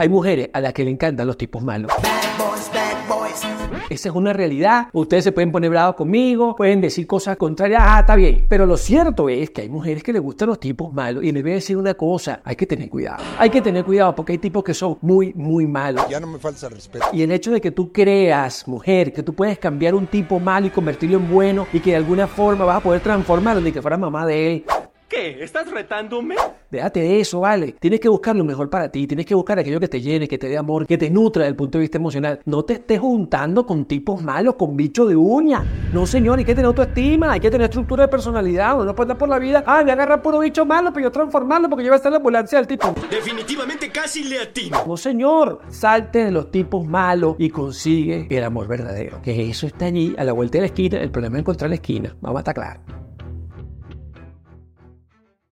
Hay mujeres a las que le encantan los tipos malos. Esa es una realidad. Ustedes se pueden poner bravos conmigo, pueden decir cosas contrarias, ah, está bien. Pero lo cierto es que hay mujeres que les gustan los tipos malos. Y les voy a decir una cosa, hay que tener cuidado. Hay que tener cuidado porque hay tipos que son muy, muy malos. Ya no me falta respeto. Y el hecho de que tú creas, mujer, que tú puedes cambiar un tipo malo y convertirlo en bueno y que de alguna forma vas a poder transformarlo ni que fuera mamá de él, ¿Qué? ¿Estás retándome? Déjate de eso, vale. Tienes que buscar lo mejor para ti. Tienes que buscar aquello que te llene, que te dé amor, que te nutra desde el punto de vista emocional. No te estés juntando con tipos malos, con bichos de uña. No, señor, hay que tener autoestima, hay que tener estructura de personalidad. Uno no puede andar por la vida. Ah, me agarra puro bicho malo, pero yo transformarlo porque yo voy a estar en la ambulancia del tipo. Definitivamente casi le atino. No, señor. Salte de los tipos malos y consigue el amor verdadero. Que eso está allí, a la vuelta de la esquina. El problema es encontrar la esquina. Vamos a estar claros.